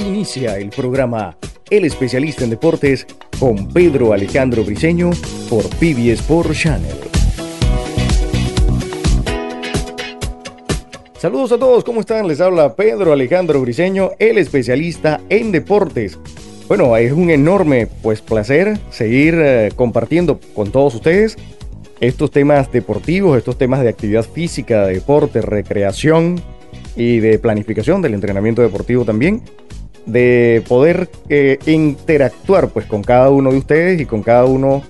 inicia el programa El especialista en deportes con Pedro Alejandro Briseño por PBS Sport Channel. Saludos a todos, ¿cómo están? Les habla Pedro Alejandro Briseño, el especialista en deportes. Bueno, es un enorme pues placer seguir eh, compartiendo con todos ustedes estos temas deportivos, estos temas de actividad física, de deporte, recreación y de planificación del entrenamiento deportivo también, de poder eh, interactuar pues con cada uno de ustedes y con cada uno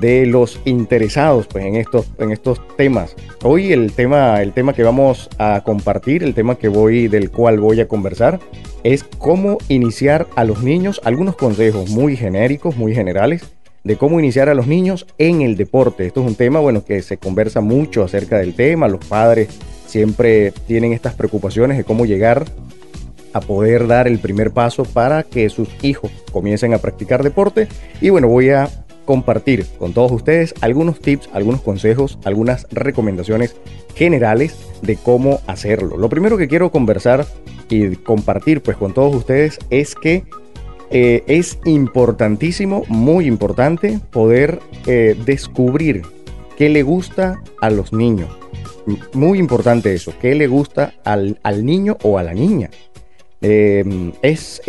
de los interesados pues en estos en estos temas. Hoy el tema el tema que vamos a compartir, el tema que voy del cual voy a conversar es cómo iniciar a los niños, algunos consejos muy genéricos, muy generales, de cómo iniciar a los niños en el deporte. Esto es un tema, bueno, que se conversa mucho acerca del tema, los padres siempre tienen estas preocupaciones de cómo llegar a poder dar el primer paso para que sus hijos comiencen a practicar deporte. Y bueno, voy a compartir con todos ustedes algunos tips, algunos consejos, algunas recomendaciones generales de cómo hacerlo. Lo primero que quiero conversar y compartir pues con todos ustedes es que eh, es importantísimo, muy importante, poder eh, descubrir qué le gusta a los niños. Muy importante eso, qué le gusta al, niño o a la niña. Em, es,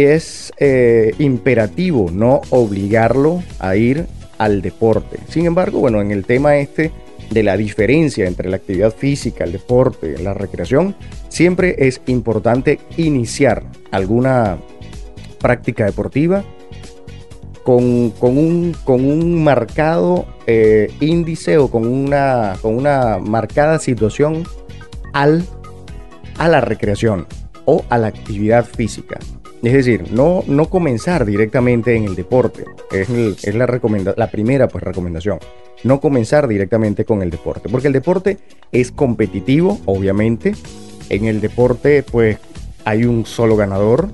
eh, imperativo no obligarlo a ir al deporte. Sin embargo, bueno, en el tema este de la diferencia entre la actividad física, el deporte, la recreación, siempre es importante iniciar alguna práctica deportiva con, un, con un, marcado eh, índice o con una, con una marcada situación al, a la recreación o a la actividad física. Es decir, no, no comenzar directamente en el deporte. Es, la, la primera pues, recomendación. No comenzar directamente con el deporte. Porque el deporte es competitivo, obviamente. En el deporte, pues, hay un solo ganador.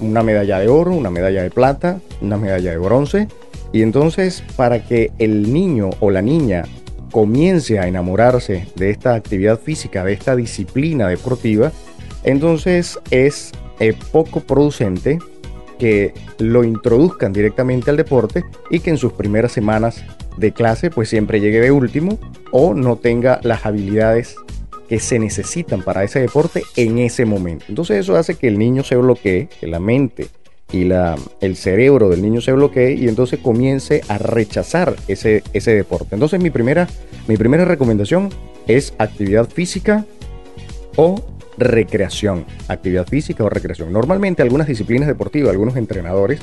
Una medalla de oro, una medalla de plata, una medalla de bronce. Y entonces, para que el niño o la niña comience a enamorarse de esta actividad física, de esta disciplina deportiva, entonces es poco producente que lo introduzcan directamente al deporte y que en sus primeras semanas de clase pues siempre llegue de último o no tenga las habilidades que se necesitan para ese deporte en ese momento. Entonces eso hace que el niño se bloquee, que la mente y la, el cerebro del niño se bloquee y entonces comience a rechazar ese, ese deporte. Entonces mi primera, mi primera recomendación es actividad física o recreación, actividad física o recreación. Normalmente algunas disciplinas deportivas, algunos entrenadores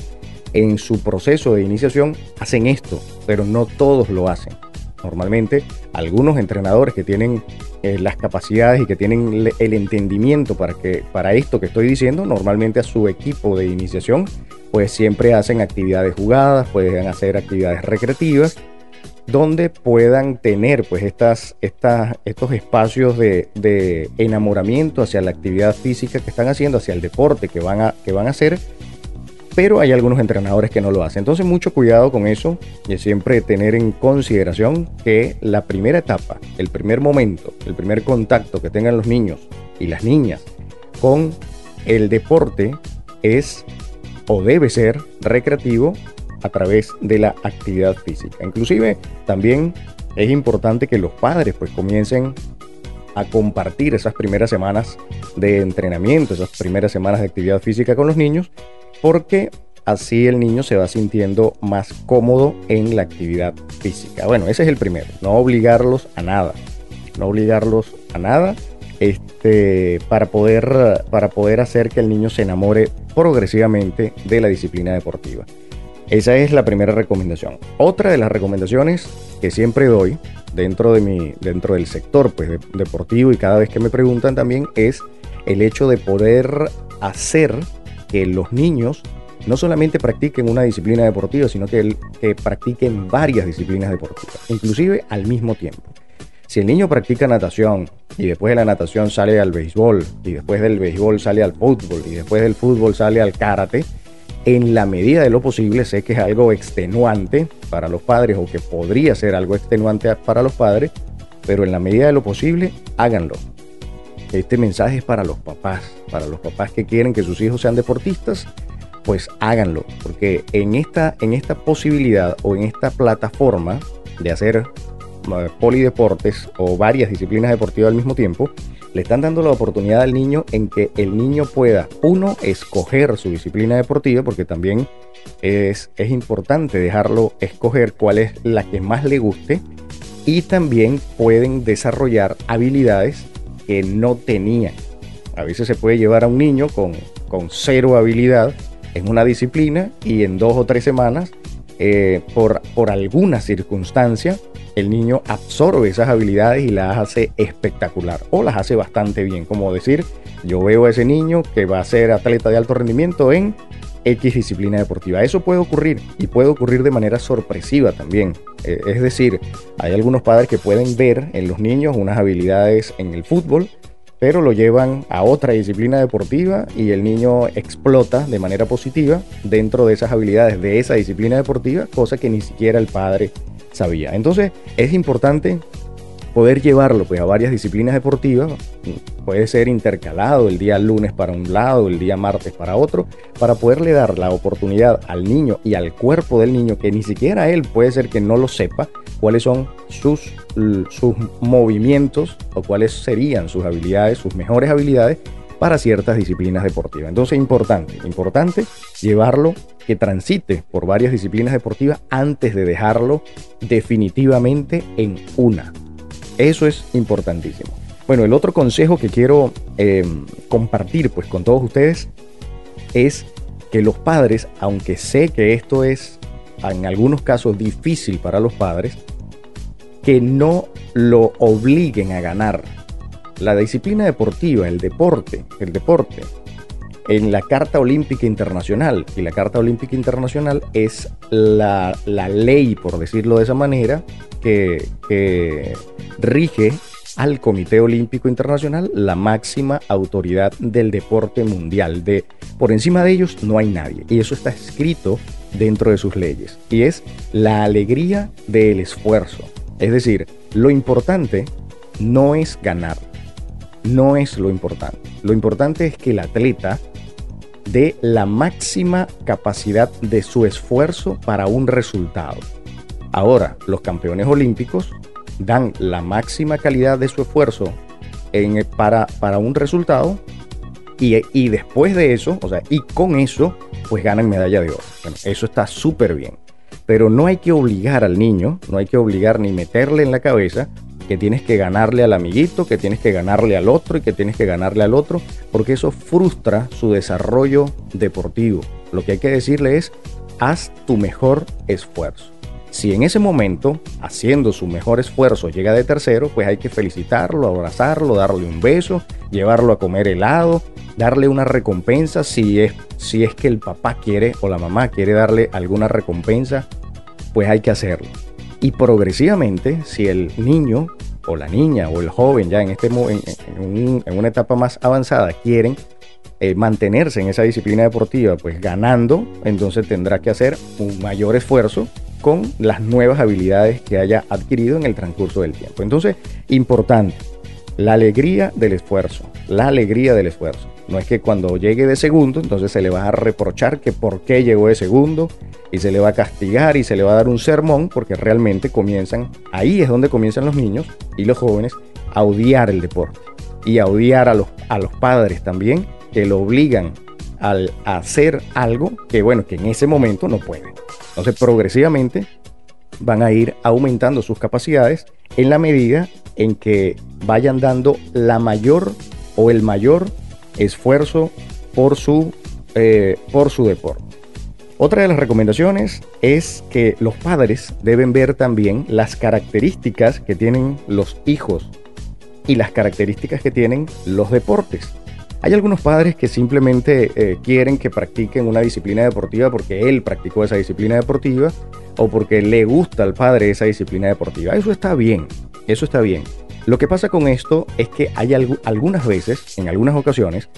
en su proceso de iniciación hacen esto, pero no todos lo hacen. Normalmente algunos entrenadores que tienen eh, las capacidades y que tienen el entendimiento para, que, para esto que estoy diciendo, normalmente a su equipo de iniciación, pues siempre hacen actividades jugadas, pueden hacer actividades recreativas donde puedan tener pues estas, estas, estos espacios de, enamoramiento hacia la actividad física que están haciendo, hacia el deporte que van, a, que van a hacer, pero hay algunos entrenadores que no lo hacen. Entonces mucho cuidado con eso y siempre tener en consideración que la primera etapa, el primer momento, el primer contacto que tengan los niños y las niñas con el deporte es o debe ser recreativo a través de la actividad física. Inclusive también es importante que los padres pues comiencen a compartir esas primeras semanas de entrenamiento, esas primeras semanas de actividad física con los niños, porque así el niño se va sintiendo más cómodo en la actividad física. Bueno, ese es el primero, no obligarlos a nada, no obligarlos a nada este, para, poder, para poder hacer que el niño se enamore progresivamente de la disciplina deportiva. Esa es la primera recomendación. Otra de las recomendaciones que siempre doy dentro, de mi, dentro del sector pues, deportivo y cada vez que me preguntan también es el hecho de poder hacer que los niños no solamente practiquen una disciplina deportiva, sino que, que practiquen varias disciplinas deportivas, inclusive al mismo tiempo. Si el niño practica natación y después de la natación sale al béisbol y después del béisbol sale al fútbol y después del fútbol sale al karate, en la medida de lo posible, sé que es algo extenuante para los padres o que podría ser algo extenuante para los padres, pero en la medida de lo posible, háganlo. Este mensaje es para los papás, para los papás que quieren que sus hijos sean deportistas. pues háganlo, porque en esta, en esta posibilidad o en esta plataforma de hacer eh, polideportes o varias disciplinas deportivas al mismo tiempo, le están dando la oportunidad al niño en que el niño pueda, uno, escoger su disciplina deportiva, porque también es, es importante dejarlo escoger cuál es la que más le guste, y también pueden desarrollar habilidades que no tenían. A veces se puede llevar a un niño con, con cero habilidad en una disciplina y en dos o tres semanas, eh, por, por alguna circunstancia, el niño absorbe esas habilidades y las hace espectacular o las hace bastante bien. Como decir, yo veo a ese niño que va a ser atleta de alto rendimiento en X disciplina deportiva. Eso puede ocurrir y puede ocurrir de manera sorpresiva también. Eh, es decir, hay algunos padres que pueden ver en los niños unas habilidades en el fútbol pero lo llevan a otra disciplina deportiva y el niño explota de manera positiva dentro de esas habilidades de esa disciplina deportiva, cosa que ni siquiera el padre sabía. Entonces es importante poder llevarlo pues, a varias disciplinas deportivas, puede ser intercalado el día lunes para un lado, el día martes para otro, para poderle dar la oportunidad al niño y al cuerpo del niño, que ni siquiera él puede ser que no lo sepa, cuáles son sus, sus movimientos o cuáles serían sus habilidades, sus mejores habilidades para ciertas disciplinas deportivas. Entonces, importante, importante llevarlo que transite por varias disciplinas deportivas antes de dejarlo definitivamente en una. Eso es importantísimo. Bueno, el otro consejo que quiero em, compartir pues con todos ustedes es que los padres, aunque sé que esto es en algunos casos difícil para los padres, que no lo obliguen a ganar. La disciplina deportiva, el deporte, el deporte, en la Carta Olímpica Internacional, y la Carta Olímpica Internacional es la, la ley, por decirlo de esa manera, que, rige al Comité Olímpico Internacional, la máxima autoridad del deporte mundial. De, por encima de ellos no hay nadie. Y eso está escrito dentro de sus leyes. Y es la alegría del esfuerzo. Es decir, lo importante no es ganar. No es lo importante. Lo importante es que el atleta dé la máxima capacidad de su esfuerzo para un resultado. Ahora, los campeones olímpicos dan la máxima calidad de su esfuerzo para, para un resultado y, y, después de eso, o sea, y con eso, pues ganan medalla de oro. Eso está súper bien. Pero no hay que obligar al niño, no hay que obligar ni meterle en la cabeza que tienes que ganarle al amiguito, que tienes que ganarle al otro y que tienes que ganarle al otro, porque eso frustra su desarrollo deportivo. Lo que hay que decirle es, haz tu mejor esfuerzo. Si en ese momento, haciendo su mejor esfuerzo, llega de tercero, pues hay que felicitarlo, abrazarlo, darle un beso, llevarlo a comer helado, darle una recompensa si es, si es que el papá quiere o la mamá quiere darle alguna recompensa, pues hay que hacerlo. Y progresivamente, si el niño o la niña o el joven ya en, este, en, en una etapa más avanzada quieren eh, mantenerse en esa disciplina deportiva, pues ganando, entonces tendrá que hacer un mayor esfuerzo con las nuevas habilidades que haya adquirido en el transcurso del tiempo. Entonces, importante, la alegría del esfuerzo, la alegría del esfuerzo. No es que cuando llegue de segundo, entonces se le va a reprochar que por qué llegó de segundo y se le va a castigar y se le va a dar un sermón, porque realmente comienzan, ahí es donde comienzan los niños y los jóvenes a odiar el deporte y a odiar a los, a los padres también que lo obligan al hacer algo que, bueno, que en ese momento no puede. Entonces, progresivamente van a ir aumentando sus capacidades en la medida en que vayan dando la mayor o el mayor esfuerzo por su, eh, por su deporte. Otra de las recomendaciones es que los padres deben ver también las características que tienen los hijos y las características que tienen los deportes. Hay algunos padres que simplemente eh, quieren que practiquen una disciplina deportiva porque él practicó esa disciplina deportiva o porque le gusta al padre esa disciplina deportiva. Eso está bien, eso está bien. Lo que pasa con esto es que hay algunas veces, en algunas ocasiones,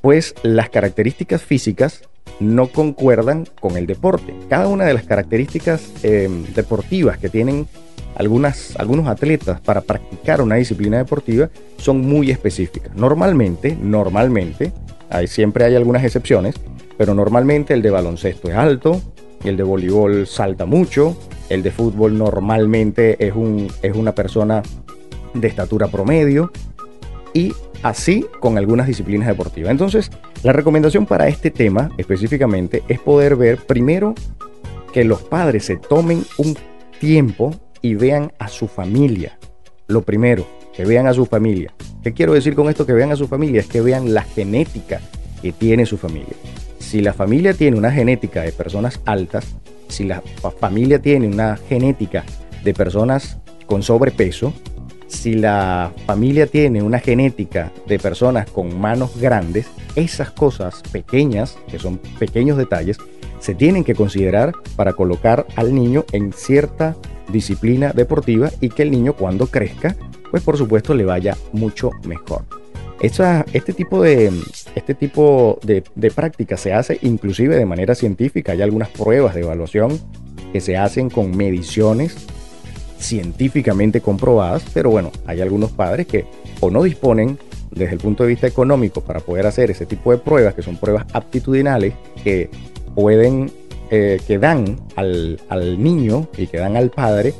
pues las características físicas no concuerdan con el deporte. Cada una de las características em, deportivas que tienen algunos atletas para practicar una disciplina deportiva son muy específicas. Normalmente, normalmente, hay, siempre hay algunas excepciones, pero normalmente el de baloncesto es alto, el de voleibol salta mucho, el de fútbol normalmente es, un, es una persona de estatura promedio y así con algunas disciplinas deportivas. Entonces, la recomendación para este tema específicamente es poder ver primero que los padres se tomen un tiempo y vean a su familia. Lo primero, que vean a su familia. ¿Qué quiero decir con esto que vean a su familia? Es que vean la genética que tiene su familia. Si la familia tiene una genética de personas altas, si la familia tiene una genética de personas con sobrepeso, si la familia tiene una genética de personas con manos grandes, esas cosas pequeñas, que son pequeños detalles, se tienen que considerar para colocar al niño en cierta disciplina deportiva y que el niño cuando crezca, pues por supuesto le vaya mucho mejor. Este tipo, de, este tipo de, de práctica se hace inclusive de manera científica. Hay algunas pruebas de evaluación que se hacen con mediciones científicamente comprobadas, pero bueno, hay algunos padres que o no disponen desde el punto de vista económico para poder hacer ese tipo de pruebas, que son pruebas aptitudinales, que pueden, eh, que dan al, al, niño y que dan al padre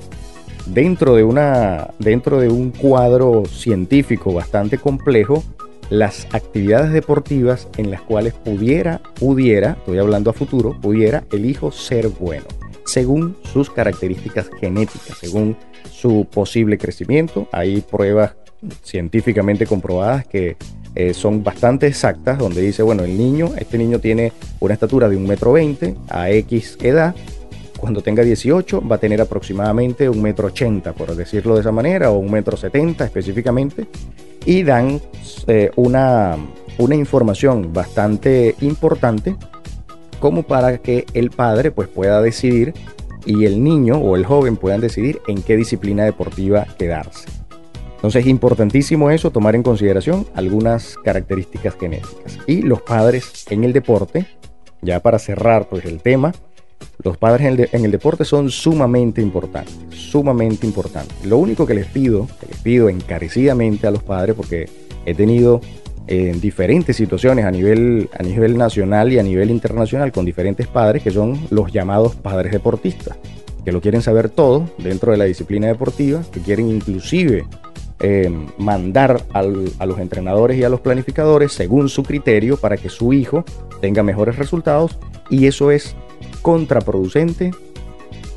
dentro de, una, dentro de un cuadro científico bastante complejo las actividades deportivas en las cuales pudiera, pudiera, estoy hablando a futuro, pudiera el hijo ser bueno según sus características genéticas, según su posible crecimiento. Hay pruebas científicamente comprobadas que eh, son bastante exactas, donde dice, bueno, el niño, este niño tiene una estatura de un metro veinte a X edad, cuando tenga 18 va a tener aproximadamente un metro ochenta, por decirlo de esa manera, o un metro setenta específicamente, y dan eh, una, una información bastante importante como para que el padre pues pueda decidir y el niño o el joven puedan decidir en qué disciplina deportiva quedarse. Entonces es importantísimo eso, tomar en consideración algunas características genéticas. Y los padres en el deporte, ya para cerrar pues el tema, los padres en el, deporte son sumamente importantes, sumamente importantes. Lo único que les pido, que les pido encarecidamente a los padres, porque he tenido en diferentes situaciones a nivel, a nivel nacional y a nivel internacional con diferentes padres que son los llamados padres deportistas, que lo quieren saber todo dentro de la disciplina deportiva, que quieren inclusive eh, mandar a los entrenadores y a los planificadores según su criterio para que su hijo tenga mejores resultados y eso es contraproducente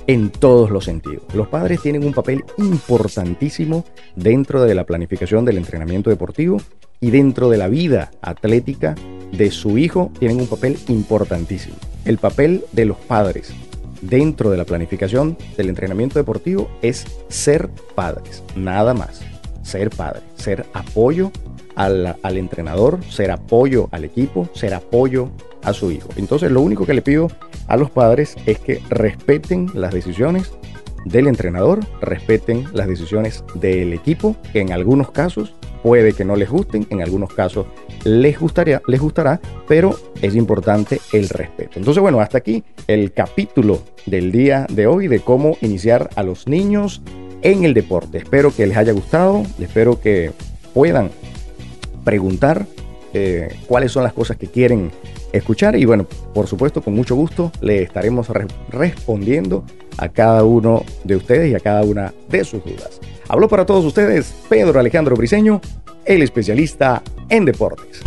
en todos los sentidos. Los padres tienen un papel importantísimo dentro de la planificación del entrenamiento deportivo y dentro de la vida atlética de su hijo tienen un papel importantísimo. El papel de los padres dentro de la planificación del entrenamiento deportivo es ser padres, nada más. Ser padre, ser apoyo al, al, entrenador, ser apoyo al equipo, ser apoyo a su hijo. Entonces lo único que le pido a los padres es que respeten las decisiones del entrenador, respeten las decisiones del equipo, en algunos casos puede que no les gusten, en algunos casos les, gustaría, les gustará, pero es importante el respeto. Entonces, bueno, hasta aquí el capítulo del día de hoy de cómo iniciar a los niños en el deporte. Espero que les haya gustado, espero que puedan preguntar eh, cuáles son las cosas que quieren escuchar y bueno, por supuesto, con mucho gusto le estaremos respondiendo a cada uno de ustedes y a cada una de sus dudas. Habló para todos ustedes Pedro Alejandro Briseño, el especialista en deportes.